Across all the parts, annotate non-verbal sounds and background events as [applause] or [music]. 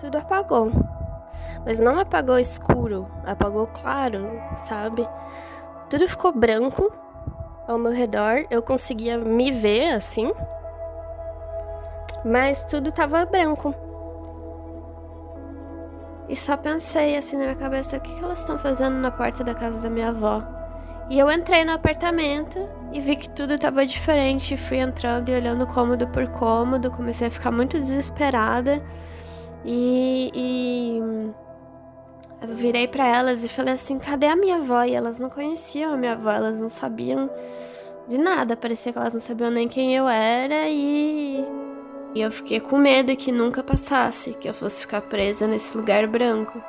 tudo apagou. Mas não apagou escuro, apagou claro, sabe? Tudo ficou branco ao meu redor, eu conseguia me ver assim, mas tudo tava branco. E só pensei assim na minha cabeça: o que, que elas estão fazendo na porta da casa da minha avó? E eu entrei no apartamento e vi que tudo estava diferente. Fui entrando e olhando cômodo por cômodo, comecei a ficar muito desesperada. E, e virei para elas e falei assim: cadê a minha avó? E elas não conheciam a minha avó, elas não sabiam de nada. Parecia que elas não sabiam nem quem eu era e. E eu fiquei com medo que nunca passasse, que eu fosse ficar presa nesse lugar branco.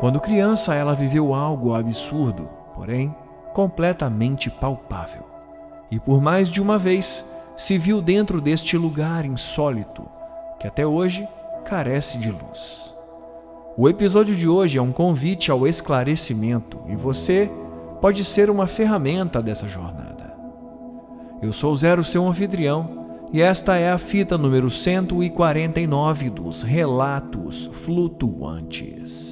Quando criança, ela viveu algo absurdo, porém completamente palpável. E por mais de uma vez se viu dentro deste lugar insólito, que até hoje carece de luz. O episódio de hoje é um convite ao esclarecimento e você pode ser uma ferramenta dessa jornada. Eu sou Zero, seu anfitrião, e esta é a fita número 149 dos Relatos Flutuantes.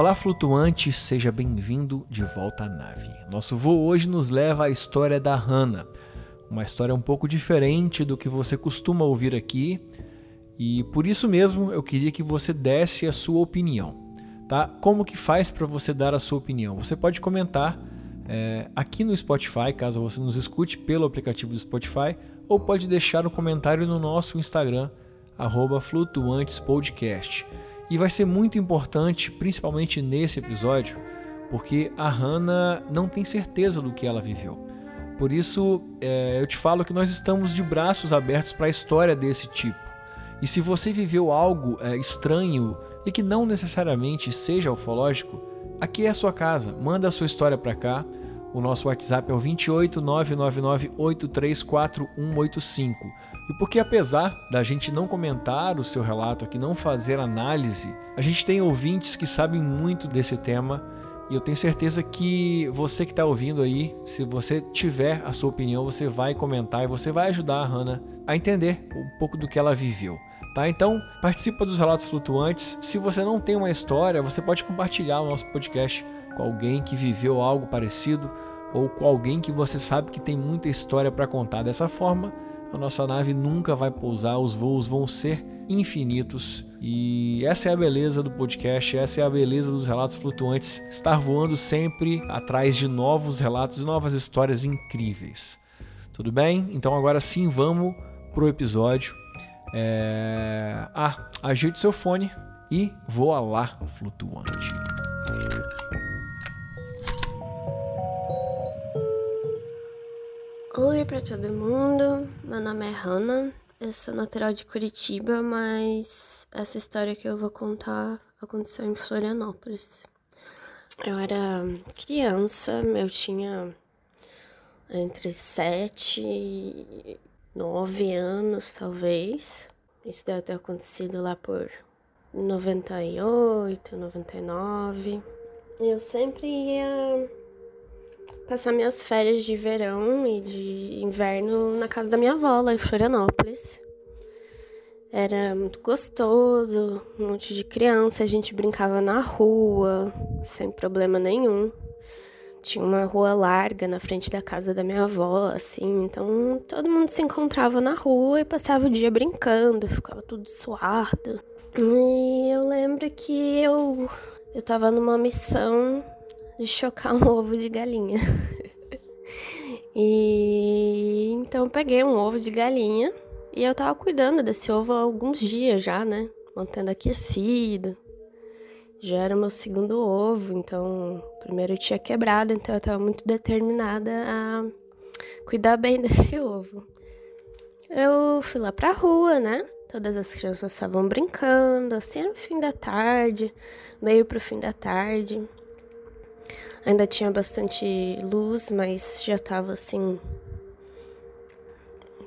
Olá, flutuante, seja bem-vindo de volta à nave. Nosso voo hoje nos leva à história da Hannah, uma história um pouco diferente do que você costuma ouvir aqui, e por isso mesmo eu queria que você desse a sua opinião, tá? Como que faz para você dar a sua opinião? Você pode comentar é, aqui no Spotify, caso você nos escute pelo aplicativo do Spotify, ou pode deixar um comentário no nosso Instagram, @flutuantespodcast. E vai ser muito importante, principalmente nesse episódio, porque a Hannah não tem certeza do que ela viveu. Por isso, é, eu te falo que nós estamos de braços abertos para a história desse tipo. E se você viveu algo é, estranho e que não necessariamente seja ufológico, aqui é a sua casa. Manda a sua história para cá. O nosso WhatsApp é o 28 999 834185. E porque apesar da gente não comentar o seu relato aqui, não fazer análise, a gente tem ouvintes que sabem muito desse tema e eu tenho certeza que você que está ouvindo aí, se você tiver a sua opinião, você vai comentar e você vai ajudar a Hannah a entender um pouco do que ela viveu. Tá? Então, participa dos relatos flutuantes. Se você não tem uma história, você pode compartilhar o nosso podcast com alguém que viveu algo parecido ou com alguém que você sabe que tem muita história para contar. Dessa forma, a nossa nave nunca vai pousar, os voos vão ser infinitos. E essa é a beleza do podcast, essa é a beleza dos relatos flutuantes, estar voando sempre atrás de novos relatos novas histórias incríveis. Tudo bem? Então agora sim vamos pro episódio. É... Ah, ajeite seu fone e voa lá, flutuante. Oi para todo mundo, meu nome é Hanna, eu sou natural de Curitiba, mas essa história que eu vou contar aconteceu em Florianópolis. Eu era criança, eu tinha entre 7 e 9 anos, talvez. Isso deve ter acontecido lá por 98, 99. Eu sempre ia passar minhas férias de verão e de inverno na casa da minha avó, lá em Florianópolis. Era muito gostoso, um monte de criança, a gente brincava na rua, sem problema nenhum. Tinha uma rua larga na frente da casa da minha avó, assim, então todo mundo se encontrava na rua e passava o dia brincando, ficava tudo suado. E eu lembro que eu, eu tava numa missão de chocar um ovo de galinha. [laughs] e então eu peguei um ovo de galinha e eu tava cuidando desse ovo há alguns dias já, né? Mantendo aquecido. Já era meu segundo ovo, então primeiro eu tinha quebrado, então eu tava muito determinada a cuidar bem [laughs] desse ovo. Eu fui lá pra rua, né? Todas as crianças estavam brincando, assim, era o fim da tarde, meio pro fim da tarde. Ainda tinha bastante luz, mas já tava assim.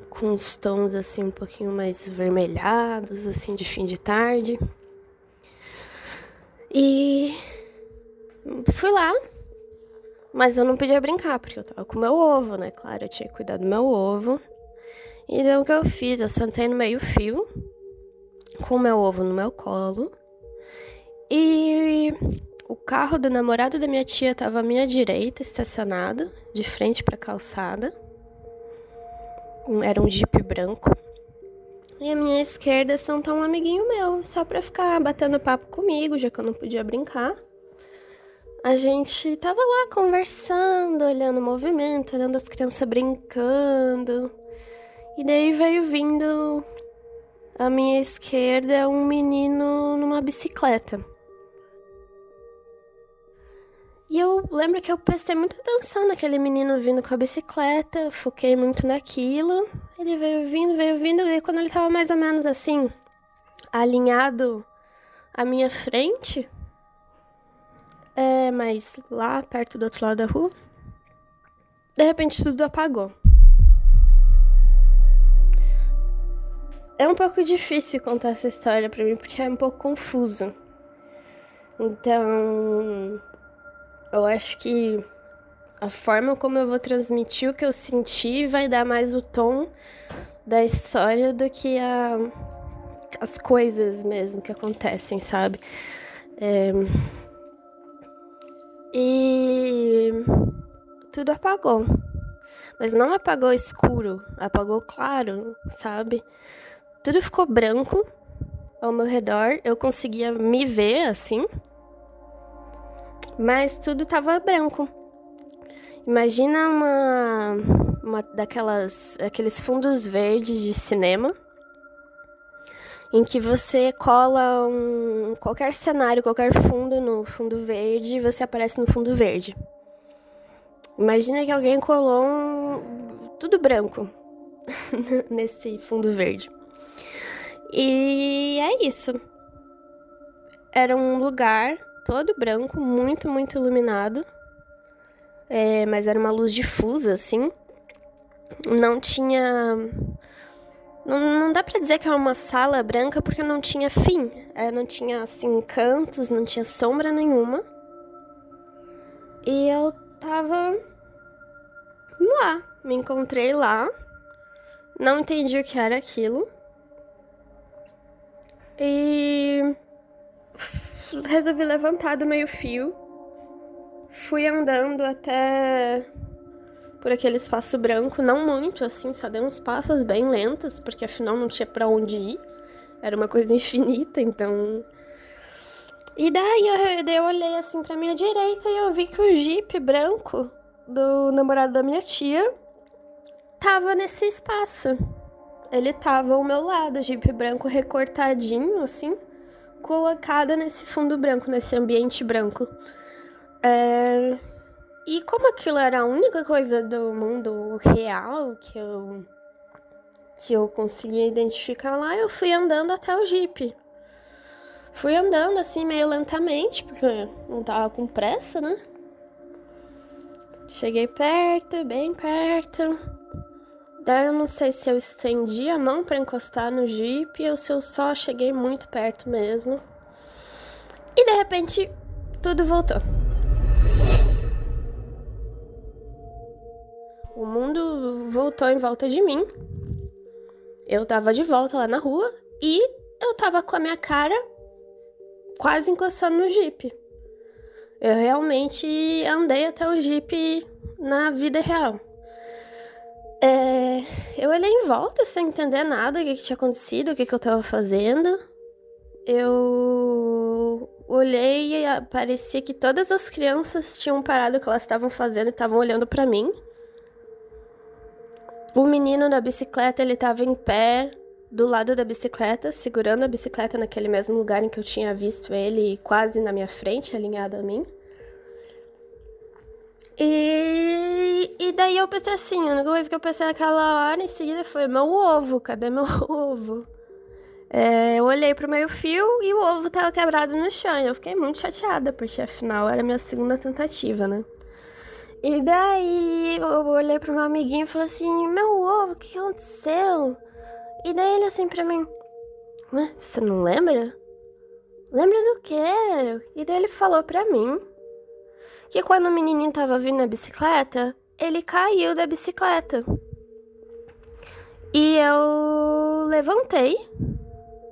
com uns tons assim um pouquinho mais vermelhados, assim, de fim de tarde. E fui lá, mas eu não podia brincar, porque eu tava com meu ovo, né? Claro, eu tinha cuidar do meu ovo. E o que eu fiz? Eu sentei no meio-fio, com o meu ovo no meu colo. E o carro do namorado da minha tia estava à minha direita, estacionado, de frente para a calçada. Era um Jeep branco. E à minha esquerda sentou um amiguinho meu, só para ficar batendo papo comigo, já que eu não podia brincar. A gente tava lá conversando, olhando o movimento, olhando as crianças brincando. E daí veio vindo à minha esquerda um menino numa bicicleta. E eu lembro que eu prestei muita atenção naquele menino vindo com a bicicleta, foquei muito naquilo. Ele veio vindo, veio vindo, e quando ele tava mais ou menos assim, alinhado à minha frente, é, mas lá perto do outro lado da rua, de repente tudo apagou. É um pouco difícil contar essa história para mim porque é um pouco confuso. Então, eu acho que a forma como eu vou transmitir o que eu senti vai dar mais o tom da história do que a, as coisas mesmo que acontecem, sabe? É, e tudo apagou. Mas não apagou escuro, apagou claro, sabe? Tudo ficou branco ao meu redor. Eu conseguia me ver assim. Mas tudo tava branco. Imagina uma, uma daquelas aqueles fundos verdes de cinema em que você cola um, qualquer cenário, qualquer fundo no fundo verde e você aparece no fundo verde. Imagina que alguém colou um, tudo branco [laughs] nesse fundo verde. E é isso. Era um lugar todo branco, muito, muito iluminado. É, mas era uma luz difusa, assim. Não tinha. Não, não dá pra dizer que era uma sala branca porque não tinha fim. É, não tinha, assim, cantos, não tinha sombra nenhuma. E eu tava lá. Me encontrei lá. Não entendi o que era aquilo. E resolvi levantar do meio-fio. Fui andando até por aquele espaço branco, não muito assim, só dei uns passos bem lentos, porque afinal não tinha para onde ir. Era uma coisa [laughs] infinita, então. E daí eu, eu olhei assim pra minha direita e eu vi que o Jeep branco do namorado da minha tia tava nesse espaço ele tava ao meu lado, Jeep branco recortadinho, assim, colocada nesse fundo branco, nesse ambiente branco. É... E como aquilo era a única coisa do mundo real que eu que eu conseguia identificar lá, eu fui andando até o Jeep. Fui andando assim meio lentamente, porque não tava com pressa, né? Cheguei perto, bem perto. Daí eu não sei se eu estendi a mão para encostar no Jeep ou se eu só cheguei muito perto mesmo. E de repente, tudo voltou. O mundo voltou em volta de mim. Eu tava de volta lá na rua e eu tava com a minha cara quase encostando no Jeep. Eu realmente andei até o Jeep na vida real. É, eu olhei em volta sem entender nada, o que, que tinha acontecido, o que, que eu tava fazendo. Eu olhei e parecia que todas as crianças tinham parado o que elas estavam fazendo e estavam olhando para mim. O menino da bicicleta, ele tava em pé, do lado da bicicleta, segurando a bicicleta naquele mesmo lugar em que eu tinha visto ele, quase na minha frente, alinhado a mim. E, e daí eu pensei assim, a única coisa que eu pensei naquela hora em seguida foi: meu ovo, cadê meu [laughs] ovo? É, eu olhei pro meio fio e o ovo tava quebrado no chão. Eu fiquei muito chateada, porque afinal era a minha segunda tentativa, né? E daí eu olhei pro meu amiguinho e falei assim: Meu ovo, o que aconteceu? E daí ele assim pra mim: Ué, você não lembra? Lembra do quê? E daí ele falou pra mim que quando o menininho tava vindo na bicicleta, ele caiu da bicicleta. E eu levantei,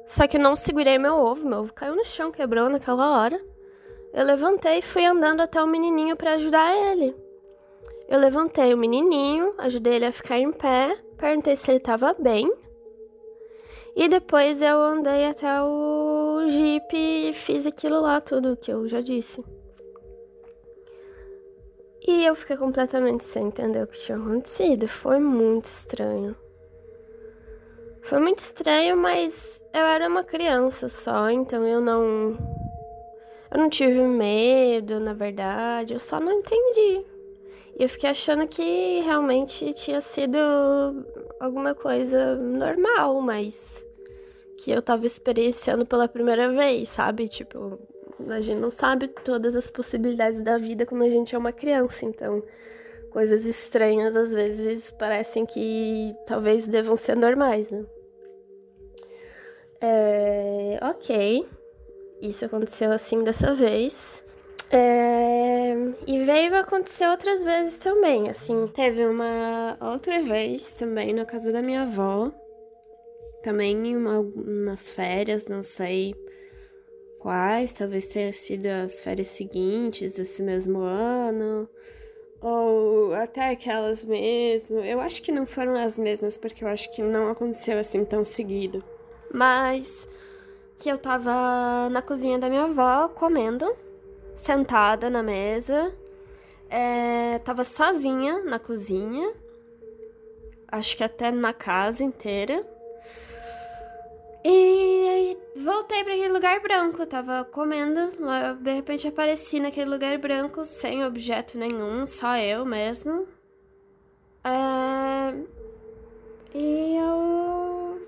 só que não segurei meu ovo, meu ovo caiu no chão, quebrou naquela hora. Eu levantei e fui andando até o menininho para ajudar ele. Eu levantei o menininho, ajudei ele a ficar em pé, perguntei se ele estava bem. E depois eu andei até o Jeep e fiz aquilo lá tudo que eu já disse. E eu fiquei completamente sem entender o que tinha acontecido. Foi muito estranho. Foi muito estranho, mas eu era uma criança só, então eu não. Eu não tive medo, na verdade, eu só não entendi. E eu fiquei achando que realmente tinha sido alguma coisa normal, mas que eu tava experienciando pela primeira vez, sabe? Tipo, a gente não sabe todas as possibilidades da vida quando a gente é uma criança, então coisas estranhas às vezes parecem que talvez devam ser normais, né? É, ok, isso aconteceu assim dessa vez. É, e veio acontecer outras vezes também. Assim, teve uma outra vez também na casa da minha avó. Também em uma, umas férias, não sei quais, talvez tenha sido as férias seguintes desse mesmo ano, ou até aquelas mesmo. Eu acho que não foram as mesmas, porque eu acho que não aconteceu assim tão seguido. Mas que eu tava na cozinha da minha avó comendo, sentada na mesa, é, tava sozinha na cozinha, acho que até na casa inteira. E voltei para aquele lugar branco, eu tava comendo, de repente apareci naquele lugar branco sem objeto nenhum, só eu mesmo. É... E eu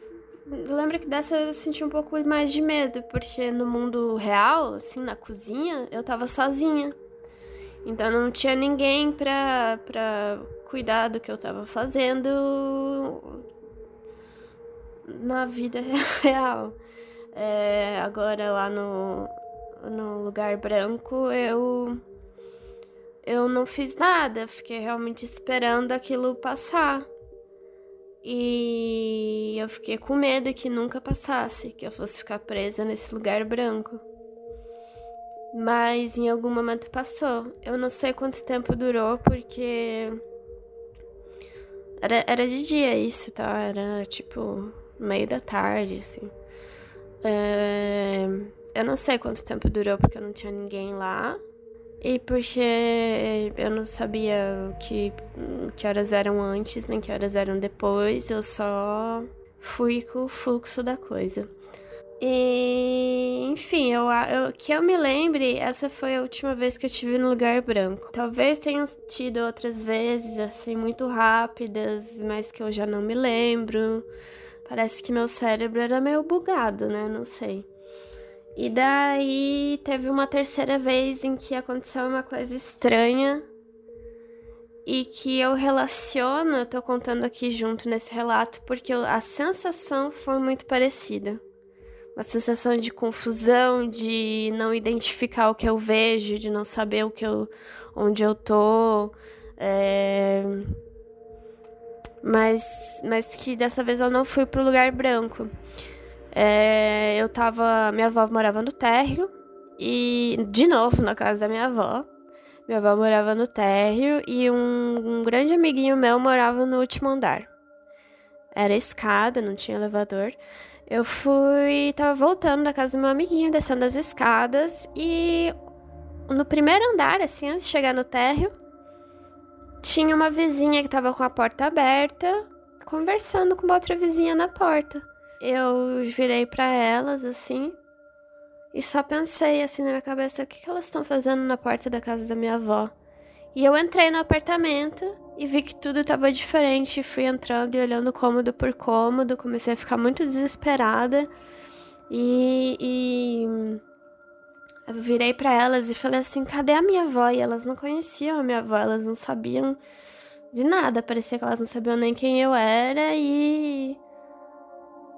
lembro que dessa eu senti um pouco mais de medo, porque no mundo real, assim, na cozinha, eu tava sozinha. Então não tinha ninguém pra, pra cuidar do que eu tava fazendo na vida [laughs] real. É, agora lá no, no lugar branco eu eu não fiz nada, fiquei realmente esperando aquilo passar. E eu fiquei com medo que nunca passasse, que eu fosse ficar presa nesse lugar branco. Mas em algum momento passou. Eu não sei quanto tempo durou, porque. Era, era de dia isso, tá? Era tipo meio da tarde, assim. É... Eu não sei quanto tempo durou porque eu não tinha ninguém lá. E porque eu não sabia que, que horas eram antes, nem que horas eram depois. Eu só fui com o fluxo da coisa. E, enfim, eu, eu, que eu me lembre, essa foi a última vez que eu tive no lugar branco. Talvez tenham tido outras vezes, assim, muito rápidas, mas que eu já não me lembro. Parece que meu cérebro era meio bugado, né? Não sei. E daí teve uma terceira vez em que aconteceu uma coisa estranha e que eu relaciono, eu tô contando aqui junto nesse relato, porque a sensação foi muito parecida. Uma sensação de confusão, de não identificar o que eu vejo, de não saber o que eu, onde eu tô. É mas, mas que dessa vez eu não fui pro lugar branco. É, eu tava. Minha avó morava no térreo, e de novo na casa da minha avó. Minha avó morava no térreo e um, um grande amiguinho meu morava no último andar. Era escada, não tinha elevador. Eu fui. tava voltando da casa do meu amiguinho, descendo as escadas e no primeiro andar, assim, antes de chegar no térreo, tinha uma vizinha que estava com a porta aberta, conversando com uma outra vizinha na porta. eu virei para elas assim e só pensei assim na minha cabeça: o que, que elas estão fazendo na porta da casa da minha avó? E eu entrei no apartamento e vi que tudo estava diferente. Fui entrando e olhando cômodo por cômodo, comecei a ficar muito desesperada. E, e eu virei para elas e falei assim: cadê a minha avó? E elas não conheciam a minha avó, elas não sabiam de nada. Parecia que elas não sabiam nem quem eu era e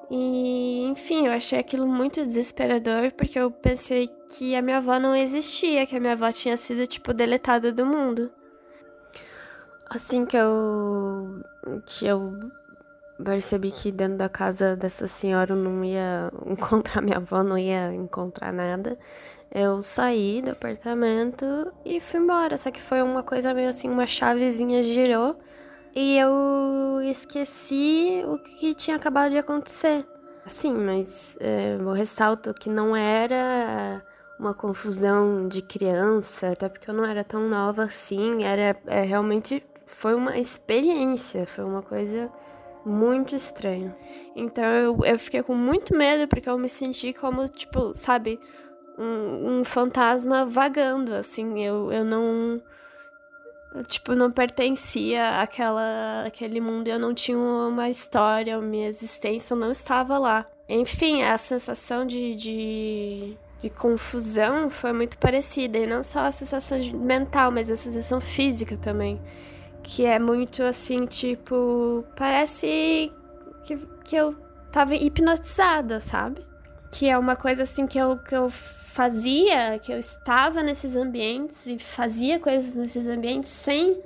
e, enfim, eu achei aquilo muito desesperador, porque eu pensei que a minha avó não existia, que a minha avó tinha sido, tipo, deletada do mundo. Assim que eu. que eu percebi que dentro da casa dessa senhora eu não ia [laughs] encontrar minha avó, não ia encontrar nada. Eu saí do apartamento e fui embora. Só que foi uma coisa meio assim, uma chavezinha girou e eu esqueci o que tinha acabado de acontecer. Sim, mas é, eu ressalto que não era uma confusão de criança, até porque eu não era tão nova assim, era é, realmente foi uma experiência, foi uma coisa muito estranha. Então eu, eu fiquei com muito medo porque eu me senti como, tipo, sabe, um, um fantasma vagando, assim, eu, eu não tipo, não pertencia àquela, àquele mundo, eu não tinha uma história, minha existência não estava lá. Enfim, a sensação de, de, de confusão foi muito parecida, e não só a sensação mental, mas a sensação física também. Que é muito assim, tipo, parece que, que eu tava hipnotizada, sabe? Que é uma coisa assim que eu, que eu fazia, que eu estava nesses ambientes e fazia coisas nesses ambientes sem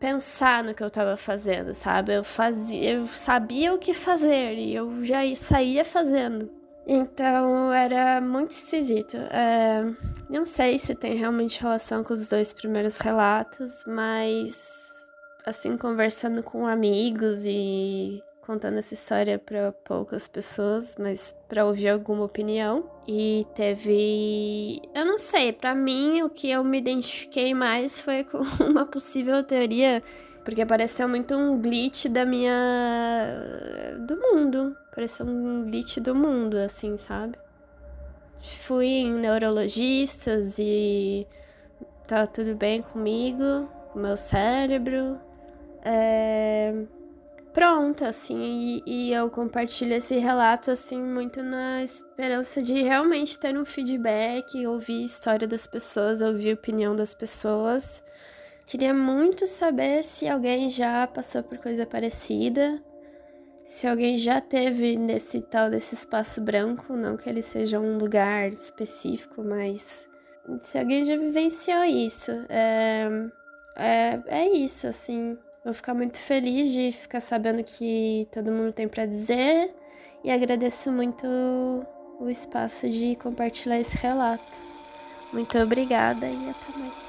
pensar no que eu estava fazendo, sabe? Eu fazia, eu sabia o que fazer e eu já saía fazendo. Então era muito esquisito. É, não sei se tem realmente relação com os dois primeiros relatos, mas assim conversando com amigos e contando essa história para poucas pessoas, mas para ouvir alguma opinião. E teve, eu não sei, para mim o que eu me identifiquei mais foi com [laughs] uma possível teoria, porque pareceu muito um glitch da minha do mundo, pareceu um glitch do mundo assim, sabe? Fui em neurologistas e tá tudo bem comigo, meu cérebro. É pronta, assim, e, e, eu compartilho esse relato, assim, muito na esperança de realmente ter um feedback, ouvir a história das pessoas, ouvir a opinião das pessoas. Queria muito saber se alguém já passou por coisa parecida, se alguém já teve nesse tal desse espaço branco, não que ele seja um lugar específico, mas se alguém já vivenciou isso. É, é, é isso, assim. Vou ficar muito feliz de ficar sabendo que todo mundo tem para dizer e agradeço muito o espaço de compartilhar esse relato. Muito obrigada e até mais.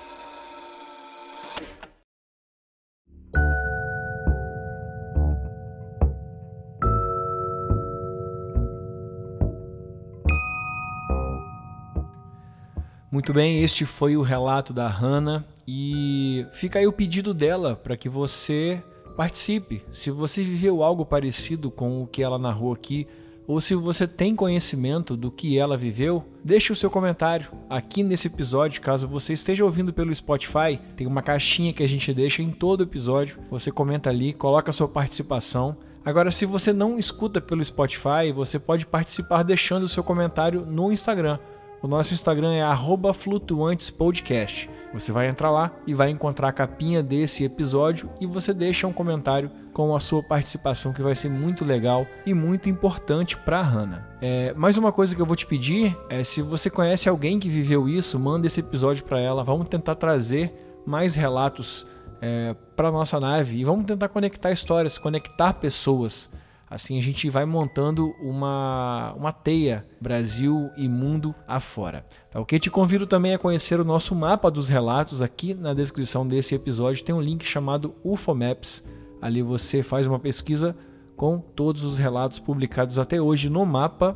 Muito bem, este foi o relato da Hannah e fica aí o pedido dela para que você participe. Se você viveu algo parecido com o que ela narrou aqui, ou se você tem conhecimento do que ela viveu, deixe o seu comentário aqui nesse episódio. Caso você esteja ouvindo pelo Spotify, tem uma caixinha que a gente deixa em todo episódio. Você comenta ali, coloca a sua participação. Agora, se você não escuta pelo Spotify, você pode participar deixando o seu comentário no Instagram. O nosso Instagram é flutuantespodcast. Você vai entrar lá e vai encontrar a capinha desse episódio e você deixa um comentário com a sua participação que vai ser muito legal e muito importante para a Hannah. É, mais uma coisa que eu vou te pedir é se você conhece alguém que viveu isso, manda esse episódio para ela. Vamos tentar trazer mais relatos é, para nossa nave e vamos tentar conectar histórias, conectar pessoas Assim a gente vai montando uma, uma teia Brasil e mundo afora. Tá ok? Te convido também a conhecer o nosso mapa dos relatos. Aqui na descrição desse episódio tem um link chamado UFOMaps. Ali você faz uma pesquisa com todos os relatos publicados até hoje no mapa.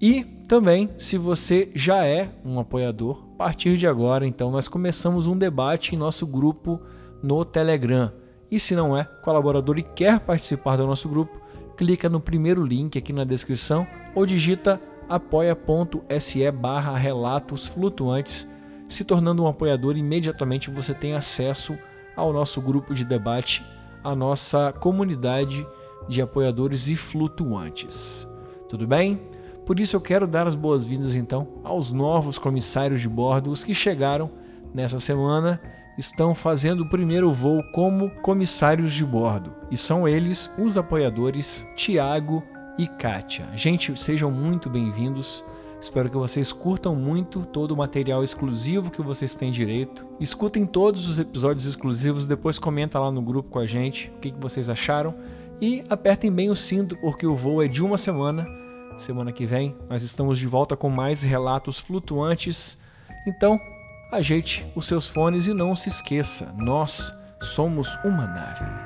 E também, se você já é um apoiador, a partir de agora, então, nós começamos um debate em nosso grupo no Telegram. E se não é colaborador e quer participar do nosso grupo, clica no primeiro link aqui na descrição ou digita apoia.se barra relatos flutuantes. Se tornando um apoiador, imediatamente você tem acesso ao nosso grupo de debate, à nossa comunidade de apoiadores e flutuantes. Tudo bem? Por isso eu quero dar as boas-vindas então aos novos comissários de bordo, os que chegaram nessa semana estão fazendo o primeiro voo como comissários de bordo. E são eles os apoiadores Tiago e Kátia. Gente, sejam muito bem-vindos. Espero que vocês curtam muito todo o material exclusivo que vocês têm direito. Escutem todos os episódios exclusivos, depois comenta lá no grupo com a gente o que, vocês acharam. E apertem bem o cinto, porque o voo é de uma semana. Semana que vem nós estamos de volta com mais relatos flutuantes. Então, ajeite os seus fones e não se esqueça, nós somos uma nave.